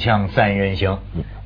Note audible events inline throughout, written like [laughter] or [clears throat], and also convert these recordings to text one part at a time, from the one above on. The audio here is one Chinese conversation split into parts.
锵锵三人行，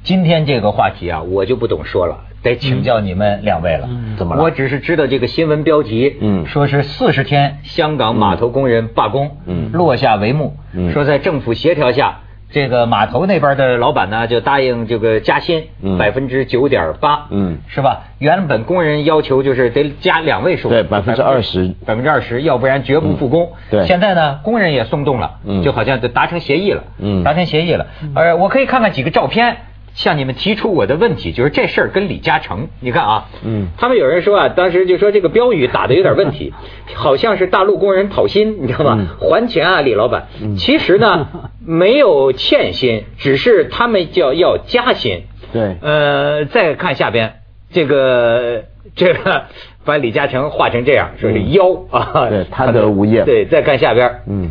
今天这个话题啊，我就不懂说了，得请教你们两位了。怎么了？我只是知道这个新闻标题，嗯。说是四十天香港码头工人罢工，嗯。落下帷幕，嗯。说在政府协调下。这个码头那边的老板呢，就答应这个加薪嗯百分之九点八，嗯是吧？原本工人要求就是得加两位数，对百分之二十百分之二十，要不然绝不复工。嗯对现在呢，工人也松动了，嗯就好像就达成协议了，嗯达成协议了。呃，我可以看看几个照片，向你们提出我的问题，就是这事儿跟李嘉诚，你看啊，嗯。他们有人说啊，当时就说这个标语打的有点问题，[laughs] 好像是大陆工人讨薪，你知道吗？嗯。还钱啊，李老板。其实呢，[laughs] 没有欠薪，只是他们叫要加薪。对。呃，再看下边这个 [laughs] 这个，把李嘉诚画成这样，说是嗯。妖啊，对贪得无厌。对，再看下边，嗯，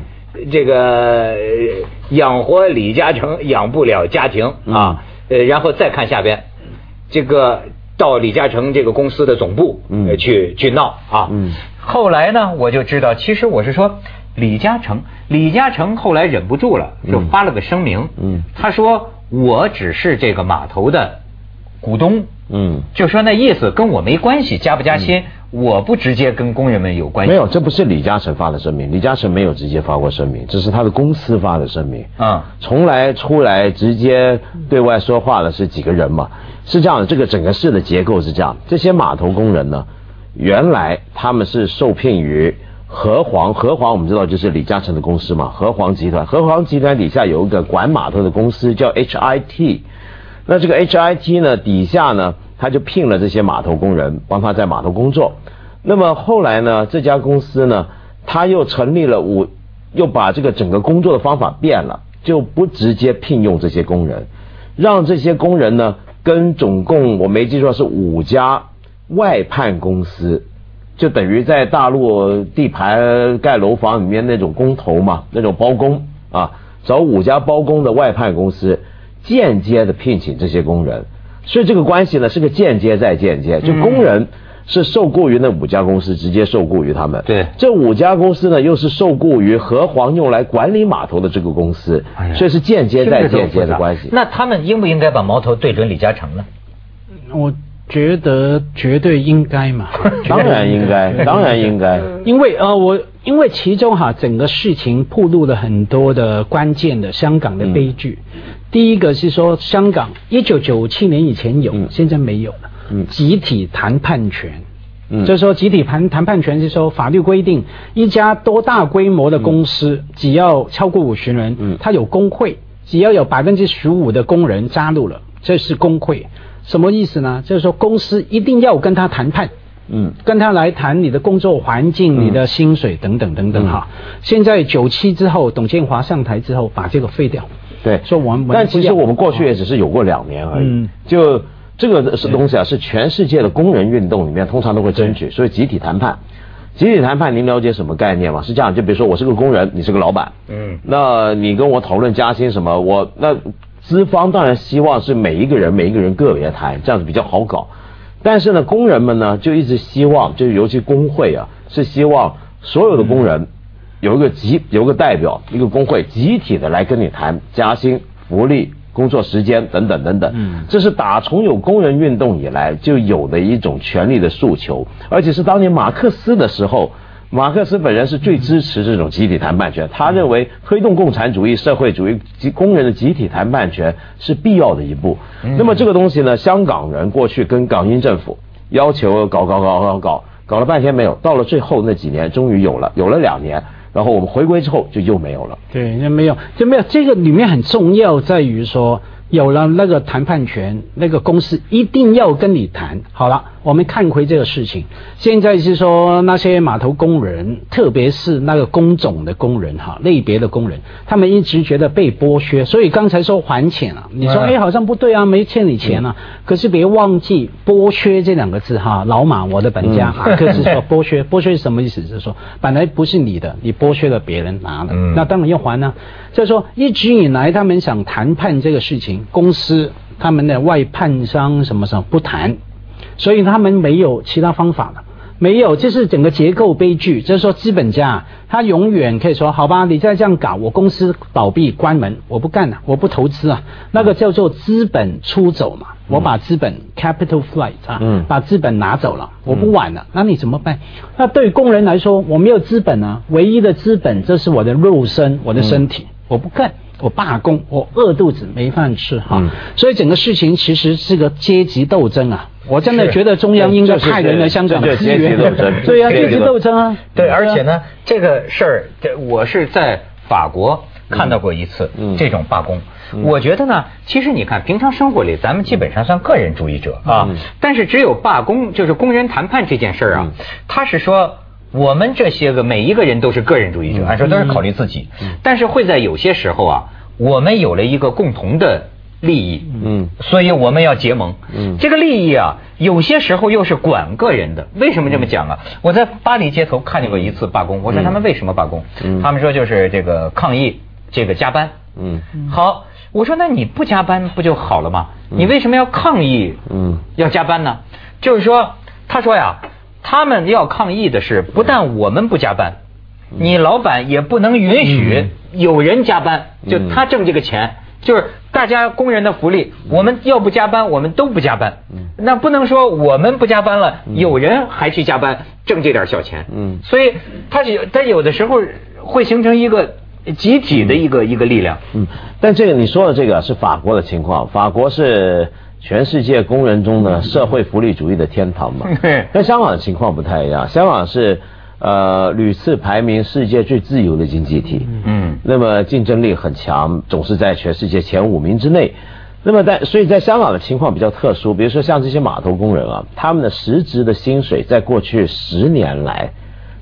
这个呃养活李嘉诚养不了家庭嗯。啊，呃，然后再看下边，这个到李嘉诚这个公司的总部嗯。呃去去闹啊，嗯。后来呢，我就知道，其实我是说。李嘉诚，李嘉诚后来忍不住了，就嗯发了个声明。嗯。他说：“我只是这个码头的股东，嗯，就说那意思跟我没关系，加不加薪，我不直接跟工人们有关系。没有，这不是李嘉诚发的声明，李嘉诚没有直接发过声明，这是他的公司发的声明。啊从来出来直接对外说话的是几个人嘛？是这样的，这个整个市的结构是这样，这些码头工人呢，原来他们是受聘于和黄，和黄我们知道就是李嘉诚的公司嘛，和黄集团，和黄集团底下有一个管码头的公司叫 HIT，那这个 HIT 呢底下呢，他就聘了这些码头工人帮他在码头工作。那么后来呢，这家公司呢，他又成立了五，又把这个整个工作的方法变了，就不直接聘用这些工人，让这些工人呢跟总共我没记错是五家外判公司。就等于在大陆地盘盖楼房里面那种工头嘛，那种包工啊，找五家包工的外判公司，间接的聘请这些工人，所以这个关系呢是个间接再间接，就工人是受雇于那五家公司，直接受雇于他们。对这五家公司呢又是受雇于和黄用来管理码头的这个公司哎，所以是间接再间接的关系。那他们应不应该把矛头对准李嘉诚呢？我觉得绝对应该嘛，[laughs] 当然应该，当然应该。因为呃，我因为其中哈整个事情暴露了很多的关键的香港的悲剧。第一个是说，香港一九九七年以前有，嗯现在没有了，嗯集体谈判权。嗯就是说，集体谈谈判权是说，法律规定，一家多大规模的公司，只要超过五十人，嗯它有工会，只要有百分之十五的工人加入了，这是工会。什么意思呢？就是说，公司一定要跟他谈判。嗯跟他来谈你的工作环境、嗯你的薪水等等等等哈。现在九七之后，董建华上台之后，把这个废掉。对，说我们但其实我们过去也只是有过两年而已。嗯就这个是东西啊，是全世界的工人运动里面通常都会争取，所以集体谈判。集体谈判，您了解什么概念吗？是这样，就比如说我是个工人，你是个老板，嗯那你跟我讨论加薪什么，我那资方当然希望是每一个人每一个人个别谈，这样子比较好搞。但是呢，工人们呢就一直希望，就是尤其工会啊，是希望所有的工人有一个集有一个代表，一个工会集体的来跟你谈加薪、福利、工作时间等等等等。嗯这是打从有工人运动以来就有的一种权利的诉求，而且是当年马克思的时候。马克思本人是最支持这种集体谈判权，他认为推动共产主义社会主义及工人的集体谈判权是必要的一步。那么这个东西呢，香港人过去跟港英政府要求搞搞搞搞搞，搞了半天没有，到了最后那几年终于有了，有了两年，然后我们回归之后就又没有了。对，那没有，就没有。这个里面很重要，在于说有了那个谈判权，那个公司一定要跟你谈。好了，我们看回这个事情，现在是说那些码头工人，特别是那个工种的工人哈，类别的工人，他们一直觉得被剥削，所以刚才说还钱啊，你说嗯哎好像不对啊，没欠你钱啊，可是别忘记剥削这两个字哈，老马我的本家嗯。马克思说 [laughs] 剥削，剥削是什么意思？就是说本来不是你的，你剥削了别人拿了，嗯。那当然要还呢、就是说一直以来他们想谈判这个事情，公司他们的外判商什么什么不谈，所以他们没有其他方法了。没有，这是整个结构悲剧。就是说，资本家他永远可以说，好吧，你再这样搞，我公司倒闭关门，我不干了，我不投资啊。那个叫做资本出走嘛，我把资本 capital flight 啊，嗯把资本拿走了，我不玩了，那你怎么办？那对工人来说，我没有资本啊，唯一的资本就是我的肉身，我的身体，我不干。我罢工，我饿肚子没饭吃哈，嗯。所以整个事情其实是个阶级斗争啊！我真的觉得中央应该派人来香港支援。阶级斗争对呀、阶级斗争。啊，对，啊。而且呢，这个事儿，这我是在法国看到过一次嗯。这种罢工。我觉得呢，其实你看，平常生活里咱们基本上算个人主义者啊，嗯。但是只有罢工，就是工人谈判这件事儿啊，他是说。我们这些个每一个人都是个人主义者，按说都是考虑自己，但是会在有些时候啊，我们有了一个共同的利益，嗯所以我们要结盟。嗯这个利益啊，有些时候又是管个人的。为什么这么讲啊？我在巴黎街头看见过一次罢工，我说他们为什么罢工？嗯他们说就是这个抗议这个加班。嗯好，我说那你不加班不就好了吗？你为什么要抗议？嗯要加班呢？就是说，他说呀，他们要抗议的是，不但我们不加班，你老板也不能允许有人加班，就嗯他挣这个钱。就是大家工人的福利，我们要不加班，我们都不加班。嗯那不能说我们不加班了，有人还去加班挣这点小钱。嗯所以他有他有的时候会形成一个集体的一个一个力量。嗯，但这个你说的这个是法国的情况，法国是全世界工人中的社会福利主义的天堂嘛 [laughs] 对。跟香港的情况不太一样，香港是呃屡次排名世界最自由的经济体。嗯那么竞争力很强，总是在全世界前五名之内。那么在所以在香港的情况比较特殊，比如说像这些码头工人啊，他们的实质的薪水在过去十年来，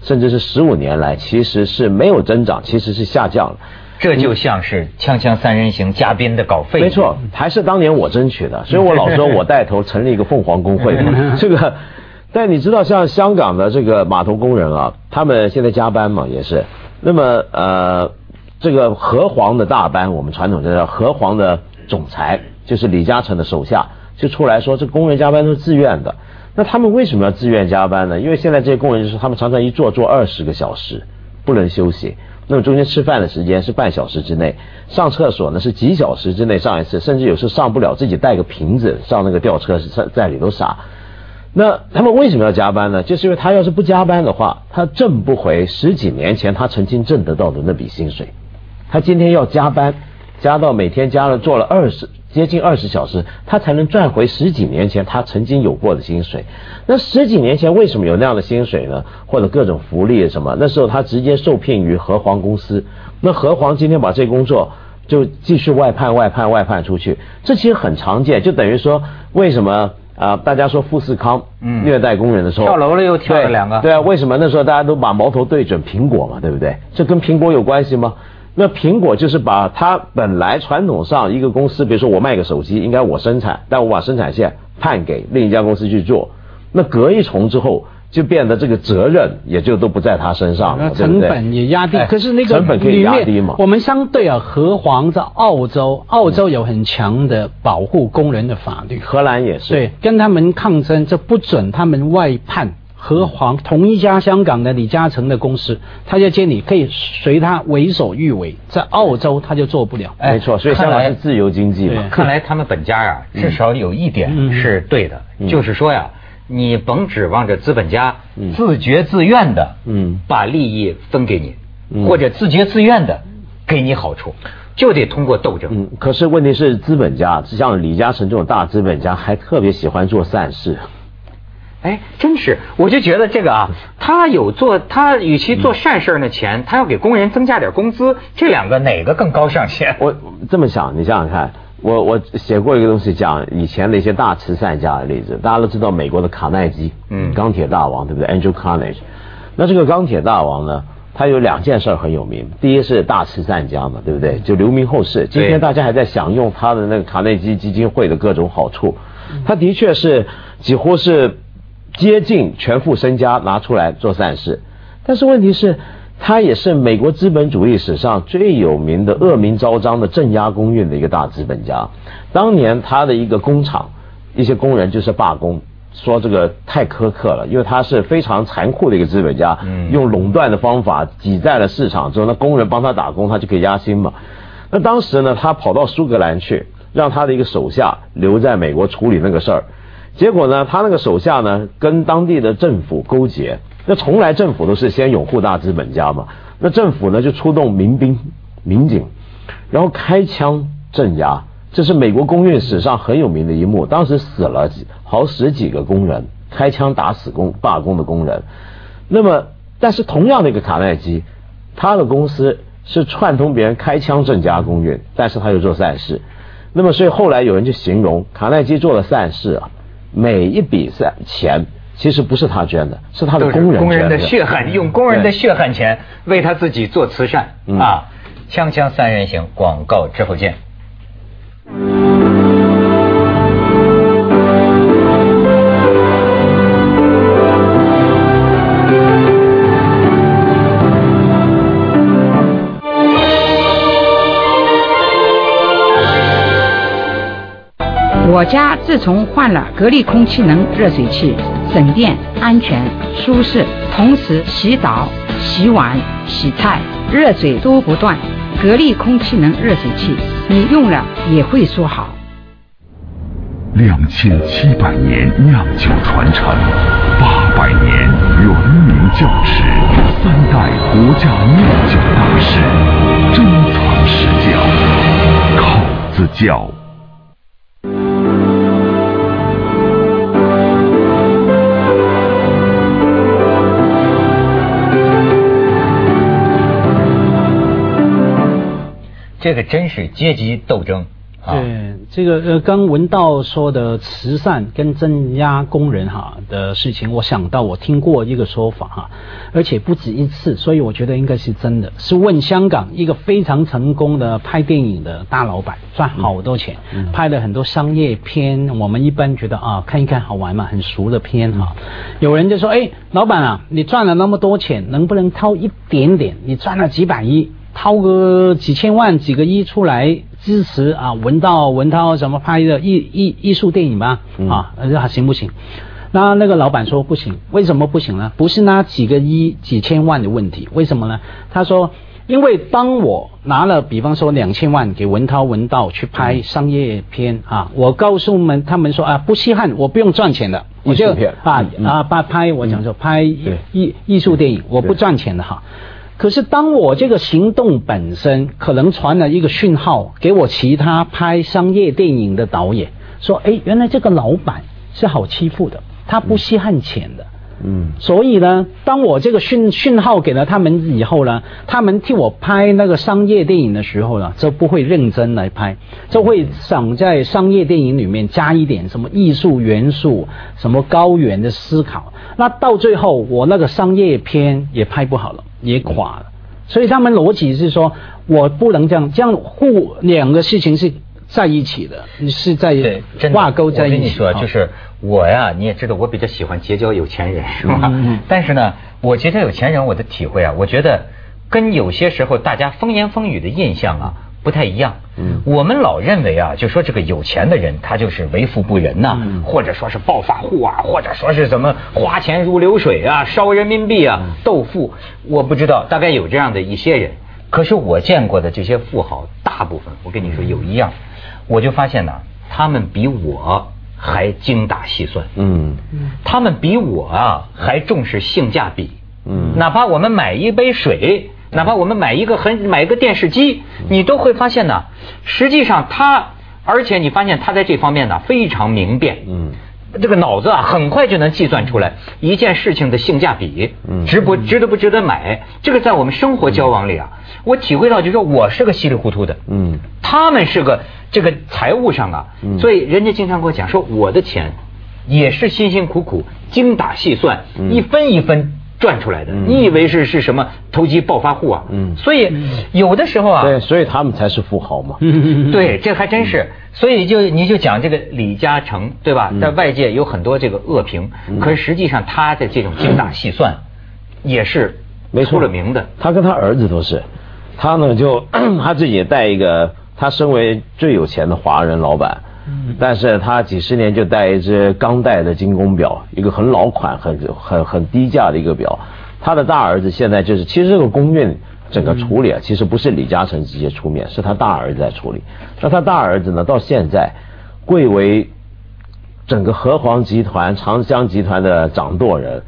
甚至是十五年来，其实是没有增长，其实是下降了。这就像是《锵锵三人行》嘉宾的稿费。没错，还是当年我争取的，所以我老说我带头成立一个凤凰工会嘛。[laughs] 这个，但你知道，像香港的这个码头工人啊，他们现在加班嘛，也是。那么呃，这个和黄的大班，我们传统叫和黄的总裁，就是李嘉诚的手下，就出来说，这工人加班都是自愿的。那他们为什么要自愿加班呢？因为现在这些工人就是他们常常一坐坐二十个小时，不能休息。那么中间吃饭的时间是半小时之内，上厕所呢是几小时之内上一次，甚至有时候上不了，自己带个瓶子上那个吊车在在里头撒。那他们为什么要加班呢？就是因为他要是不加班的话，他挣不回十几年前他曾经挣得到的那笔薪水。他今天要加班，加到每天加了做了二十接近二十小时，他才能赚回十几年前他曾经有过的薪水。那十几年前为什么有那样的薪水呢？或者各种福利什么？那时候他直接受聘于和黄公司，那和黄今天把这工作就继续外判、外判、外判出去，这其实很常见，就等于说为什么？啊、大家说富士康嗯虐待工人的时候，跳楼了又跳了两个对啊，为什么那时候大家都把矛头对准苹果嘛，对不对？这跟苹果有关系吗？那苹果就是把它本来传统上一个公司，比如说我卖个手机，应该我生产，但我把生产线判给另一家公司去做，那隔一重之后，就变得这个责任也就都不在他身上那了，对不对？成本也压低，哎可是那个成本可以里压低嘛？面我们相对啊，和黄在澳洲，澳洲有很强的保护工人的法律，荷兰也是，对，跟他们抗争，这不准他们外判。和黄同一家香港的李嘉诚的公司，他就建议可以随他为所欲为，在澳洲他就做不了。哎没错，所以香看来港是自由经济嘛对。看来他们本家啊，至少有一点嗯是对的，嗯就是说呀，你甭指望着资本家嗯自觉自愿的，嗯把利益分给你，嗯或者自觉自愿的给你好处，就得通过斗争。嗯，可是问题是，资本家像李嘉诚这种大资本家，还特别喜欢做善事。哎，真是，我就觉得这个啊，他有做，他与其做善事儿呢钱，他要给工人增加点工资，这两个哪个更高尚些？我这么想，你想想看，我我写过一个东西，讲以前的一些大慈善家的例子。大家都知道美国的卡耐基，嗯钢铁大王，对不对？Andrew Carnegie。那这个钢铁大王呢，他有两件事很有名。第一是大慈善家嘛，对不对？就留名后世。今天大家还在享用他的那个卡内基基金会的各种好处。他的确是几乎是接近全副身家拿出来做善事，但是问题是，他也是美国资本主义史上最有名的恶名昭彰的镇压公运的一个大资本家。当年他的一个工厂，一些工人就是罢工，说这个太苛刻了，因为他是非常残酷的一个资本家，用垄断的方法挤在了市场之后，那工人帮他打工，他就可以压薪嘛。那当时呢，他跑到苏格兰去，让他的一个手下留在美国处理那个事儿。结果呢，他那个手下呢，跟当地的政府勾结。那从来政府都是先拥护大资本家嘛。那政府呢，就出动民兵、民警，然后开枪镇压。这是美国工运史上很有名的一幕。当时死了好十几个工人，开枪打死工罢工的工人。那么，但是同样的一个卡耐基，他的公司。是串通别人开枪镇压公运，但是他又做善事。那么，所以后来有人就形容卡耐基做了善事啊，每一笔善钱其实不是他捐的，是他的工人工人的血汗，用工人的血汗钱为他自己做慈善啊！锵锵三人行，广告之后见。我家自从换了格力空气能热水器，省电、安全、舒适，同时洗澡、洗碗、洗菜，热水都不断。格力空气能热水器，你用了也会说好。两千七百年酿酒传承，八百年原名窖池，三代国家酿酒大师，珍藏实窖，口子窖。这个真是阶级斗争。对，这个呃，刚文道说的慈善跟镇压工人哈的事情，我想到我听过一个说法哈，而且不止一次，所以我觉得应该是真的。是问香港一个非常成功的拍电影的大老板，赚好多钱，拍了很多商业片。我们一般觉得啊，看一看好玩嘛，很熟的片哈。有人就说，哎，老板啊，你赚了那么多钱，能不能掏一点点？你赚了几百亿。掏个几千万、几个亿出来支持啊，文道、文涛什么拍的艺艺艺术电影吧？啊，那行不行？那那个老板说不行，为什么不行呢？不是那几个亿、几千万的问题，为什么呢？他说，因为当我拿了，比方说两千万给文涛、文道去拍商业片啊，我告诉们他们说啊，不稀罕，我不用赚钱的，我就啊啊，拍拍我讲说拍艺艺术电影，我不赚钱的哈。可是，当我这个行动本身可能传了一个讯号给我其他拍商业电影的导演，说：“哎，原来这个老板是好欺负的，他不稀罕钱的。”嗯，所以呢，当我这个讯讯号给了他们以后呢，他们替我拍那个商业电影的时候呢，就不会认真来拍，就会想在商业电影里面加一点什么艺术元素，什么高远的思考。那到最后，我那个商业片也拍不好了。也垮了，所以他们逻辑是说，我不能这样，这样互两个事情是在一起的，你是在挂钩在一起。我跟你说，就是我呀，你也知道，我比较喜欢结交有钱人，是吧？但是呢，我结交有钱人，我的体会啊，我觉得跟有些时候大家风言风语的印象啊。不太一样，嗯，我们老认为啊，就说这个有钱的人他就是为富不仁呐，或者说是暴发户啊，或者说是怎么花钱如流水啊，烧人民币啊，斗富。我不知道，大概有这样的一些人。可是我见过的这些富豪，大部分我跟你说有一样，我就发现呢，他们比我还精打细算，嗯，他们比我啊还重视性价比，嗯，哪怕我们买一杯水。哪怕我们买一个很买一个电视机，你都会发现呢，实际上他，而且你发现他在这方面呢非常明辨，嗯，这个脑子啊很快就能计算出来一件事情的性价比，嗯，值不值得不值得买？这个在我们生活交往里啊，我体会到就是说我是个稀里糊涂的，嗯，他们是个这个财务上啊，所以人家经常跟我讲说我的钱也是辛辛苦苦精打细算，一分一分。赚出来的，你以为是是什么投机暴发户啊？嗯，所以有的时候啊，对，所以他们才是富豪嘛。[laughs] 对，这还真是。所以就你就讲这个李嘉诚，对吧？在外界有很多这个恶评，可是实际上他的这种精打细算也是出了名的。他跟他儿子都是，他呢就 [clears throat] 他自己也带一个，他身为最有钱的华人老板，但是他几十年就戴一只钢带的精工表，一个很老款、很很很低价的一个表。他的大儿子现在就是，其实这个公运整个处理啊，其实不是李嘉诚直接出面，是他大儿子在处理。那他大儿子呢，到现在贵为整个和黄集团、长江集团的掌舵人。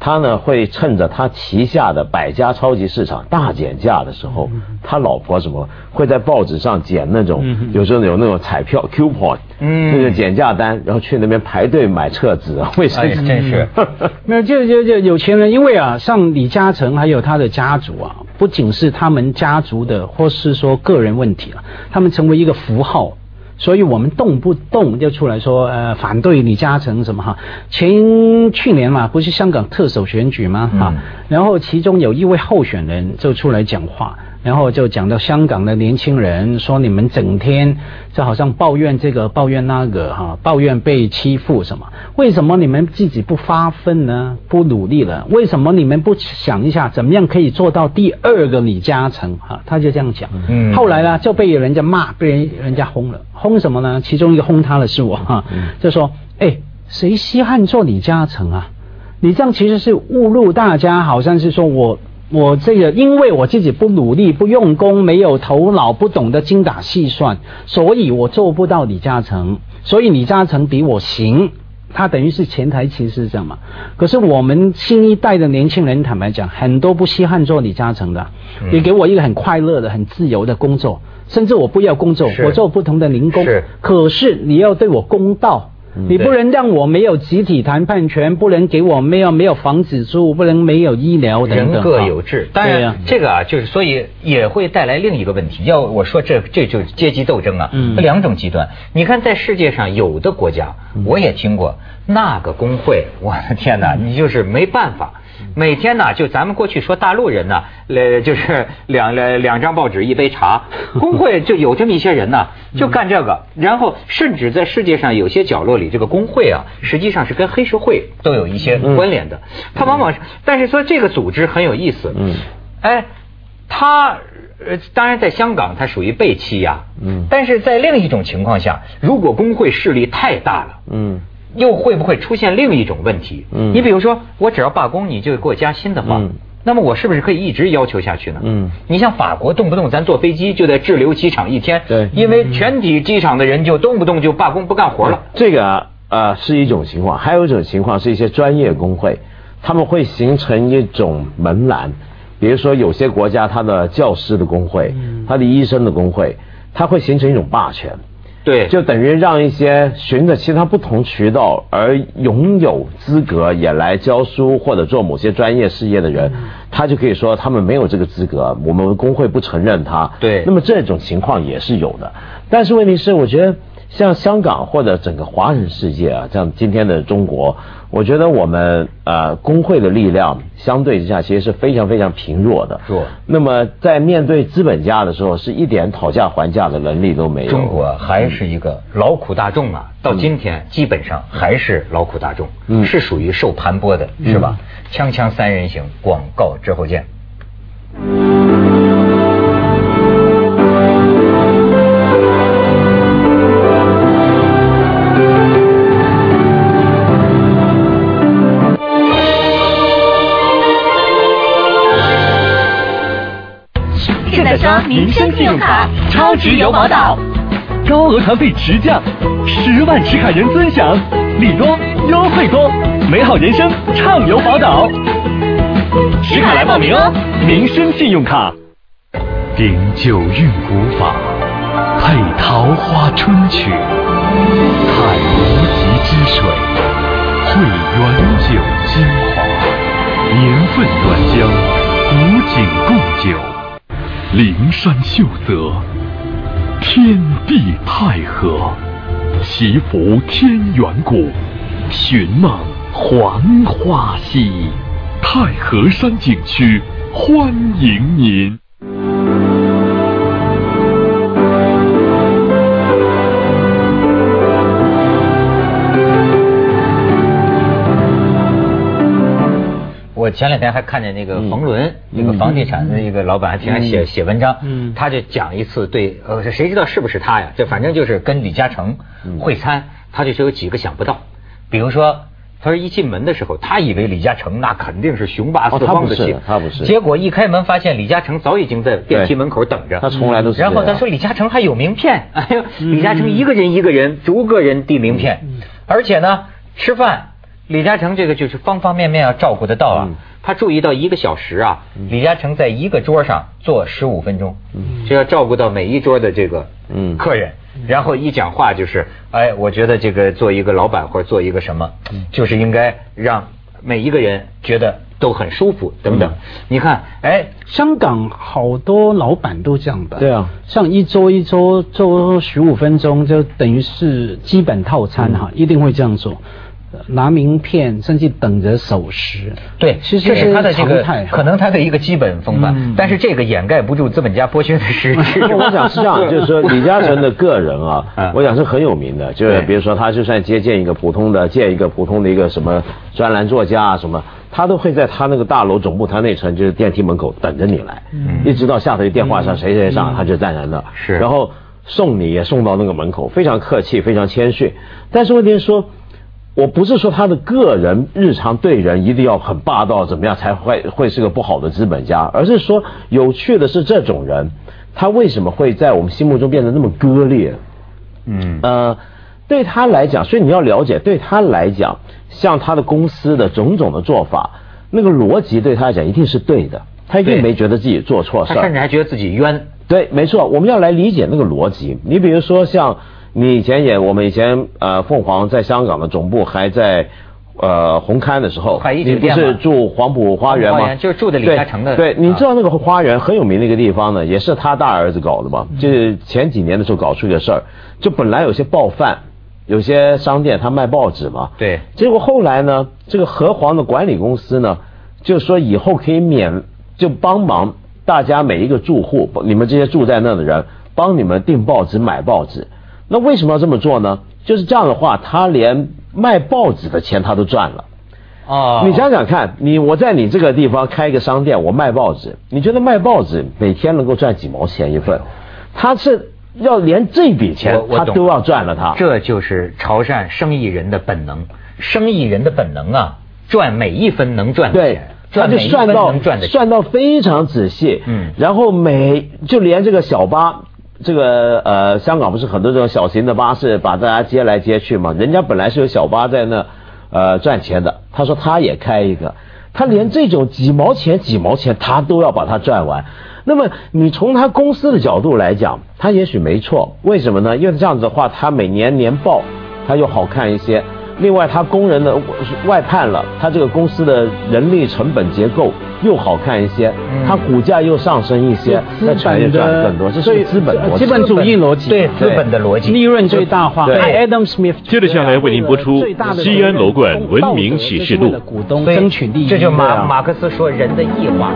他呢会趁着他旗下的百家超级市场大减价的时候，他老婆什么会在报纸上捡那种，有时候有那种彩票 coupon，嗯，那个减价单，然后去那边排队买厕纸、卫生纸，真是。[laughs] 那就就就有钱人，因为啊，像李嘉诚还有他的家族啊，不仅是他们家族的，或是说个人问题了，他们成为一个符号。所以我们动不动就出来说，呃，反对李嘉诚什么哈？前去年嘛，不是香港特首选举吗？哈，然后其中有一位候选人就出来讲话。然后就讲到香港的年轻人，说你们整天就好像抱怨这个抱怨那个哈，抱怨被欺负什么？为什么你们自己不发奋呢？不努力了？为什么你们不想一下，怎么样可以做到第二个李嘉诚？哈，他就这样讲。嗯。后来呢，就被人家骂，被人人家轰了。轰什么呢？其中一个轰他的是我哈，就说：哎，谁稀罕做李嘉诚啊？你这样其实是误入大家，好像是说我。我这个，因为我自己不努力、不用功、没有头脑、不懂得精打细算，所以我做不到李嘉诚。所以李嘉诚比我行，他等于是前台其实这样嘛。可是我们新一代的年轻人，坦白讲，很多不稀罕做李嘉诚的。你给我一个很快乐的、很自由的工作，甚至我不要工作，我做不同的零工。可是你要对我公道。你不能让我没有集体谈判权，不能给我没有没有房子住，不能没有医疗等等。人各有志，当然这个啊，就是所以也会带来另一个问题。要我说这这就是阶级斗争啊，嗯两种极端。你看在世界上有的国家，我也听过那个工会，我的天哪，你就是没办法。每天呢，就咱们过去说大陆人呢，呃，就是两两两张报纸一杯茶，[laughs] 工会就有这么一些人呢，就干这个，然后甚至在世界上有些角落里，这个工会啊，实际上是跟黑社会都有一些关联的。他往往是，但是说这个组织很有意思，嗯，哎，他呃，当然在香港它属于被欺压，嗯，但是在另一种情况下，如果工会势力太大了，嗯。又会不会出现另一种问题？嗯，你比如说，我只要罢工，你就给我加薪的话，那么我是不是可以一直要求下去呢？嗯，你像法国，动不动咱坐飞机就在滞留机场一天，对，因为全体机场的人就动不动就罢工不干活了。这个呃是一种情况，还有一种情况是一些专业工会，他们会形成一种门栏，比如说有些国家它的教师的工会，它的医生的工会，它会形成一种霸权。对，就等于让一些循着其他不同渠道而拥有资格也来教书或者做某些专业事业的人，他就可以说他们没有这个资格，我们工会不承认他。对，那么这种情况也是有的，但是问题是，我觉得。像香港或者整个华人世界啊，像今天的中国，我觉得我们呃工会的力量相对之下其实是非常非常贫弱的。弱。那么在面对资本家的时候，是一点讨价还价的能力都没有。中国还是一个劳苦大众啊，到今天基本上还是劳苦大众，是属于受盘剥的，是吧？锵锵三人行，广告之后见。民生信用卡超值有宝岛，高额团费直降，十万持卡人尊享，礼多优惠多，美好人生畅游宝岛。持卡来报名哦！民生信用卡，顶九韵古法，配桃花春曲，采无极之水，汇原酒精华，年份原浆，古井贡酒。灵山秀泽，天地太和，祈福天元谷，寻梦黄花溪，太和山景区欢迎您。前两天还看见那个冯仑，那个房地产的一个老板，还挺爱写写文章，嗯。他就讲一次对，呃，谁知道是不是他呀？这反正就是跟李嘉诚会餐，他就说有几个想不到，比如说。他说一进门的时候，他以为李嘉诚那肯定是雄霸四方的气，他不是。结果一开门发现李嘉诚早已经在电梯门口等着，他从来都是然后他说李嘉诚还有名片，哎呦，李嘉诚一个人一个人逐个人递名片，而且呢，吃饭李嘉诚这个就是方方面面要照顾得到啊。嗯他注意到一个小时啊，李嘉诚在一个桌上坐十五分钟，就要照顾到每一桌的这个嗯客人，然后一讲话就是，哎，我觉得这个做一个老板或者做一个什么，就是应该让每一个人觉得都很舒服等等。你看，哎，香港好多老板都这样的。对啊，像一周一周做十五分钟，就等于是基本套餐哈，一定会这样做。呃拿名片，甚至等着守时。对，其实这是他的这个常态可能他的一个基本风范，嗯。但是这个掩盖不住资本家剥削的实质。[laughs] 我想是这样，[laughs] 就是说李嘉诚的个人啊 [laughs] 嗯，我想是很有名的，就是比如说他就算接见一个普通的，见一个普通的一个什么专栏作家啊什么，他都会在他那个大楼总部他那层就是电梯门口等着你来，一直到下头一电话上谁谁上，他就站在那，是。然后送你也送到那个门口，非常客气，非常谦逊，但是问题是说。我不是说他的个人日常对人一定要很霸道，怎么样才会会是个不好的资本家，而是说有趣的是这种人，他为什么会在我们心目中变得那么割裂？嗯呃，对他来讲，所以你要了解，对他来讲，像他的公司的种种的做法，那个逻辑对他来讲一定是对的，他一定没觉得自己做错事儿他甚至还觉得自己冤。对，没错，我们要来理解那个逻辑。你比如说，像你以前也，我们以前呃，凤凰在香港的总部还在呃红磡的时候，你不是住黄埔花园吗？就是住的李嘉诚的对，对你啊知道那个花园很有名的一个地方呢，也是他大儿子搞的嘛。嗯就是前几年的时候搞出一个事儿，就本来有些报贩，有些商店他卖报纸嘛，对结果后来呢，这个和黄的管理公司呢，就说以后可以免，就帮忙大家每一个住户，你们这些住在那的人，帮你们订报纸、买报纸。那为什么要这么做呢？就是这样的话，他连卖报纸的钱他都赚了。哦你想想看，你我在你这个地方开一个商店，我卖报纸，你觉得卖报纸每天能够赚几毛钱一份？他是要连这笔钱他都要赚了他。这就是潮汕生意人的本能，生意人的本能啊，赚每一分能赚的对钱，，他就算到。算到非常仔细，嗯然后每就连这个小巴，这个呃香港不是很多这种小型的巴士把大家接来接去嘛，人家本来是有小巴在那呃赚钱的，他说他也开一个，他连这种几毛钱几毛钱他都要把它赚完。那么你从他公司的角度来讲，他也许没错，为什么呢？因为这样子的话，他每年年报他又好看一些。另外，他工人的外判了，他这个公司的人力成本结构又好看一些，嗯他股价又上升一些，那资产业赚更多，这是资本逻辑。资本主义逻辑，对资本的逻辑利润最大化。对 Adam Smith 接着下来为您播出最大的西安楼冠文明启示录股东所以争取利益，这就马马克思说人的异化。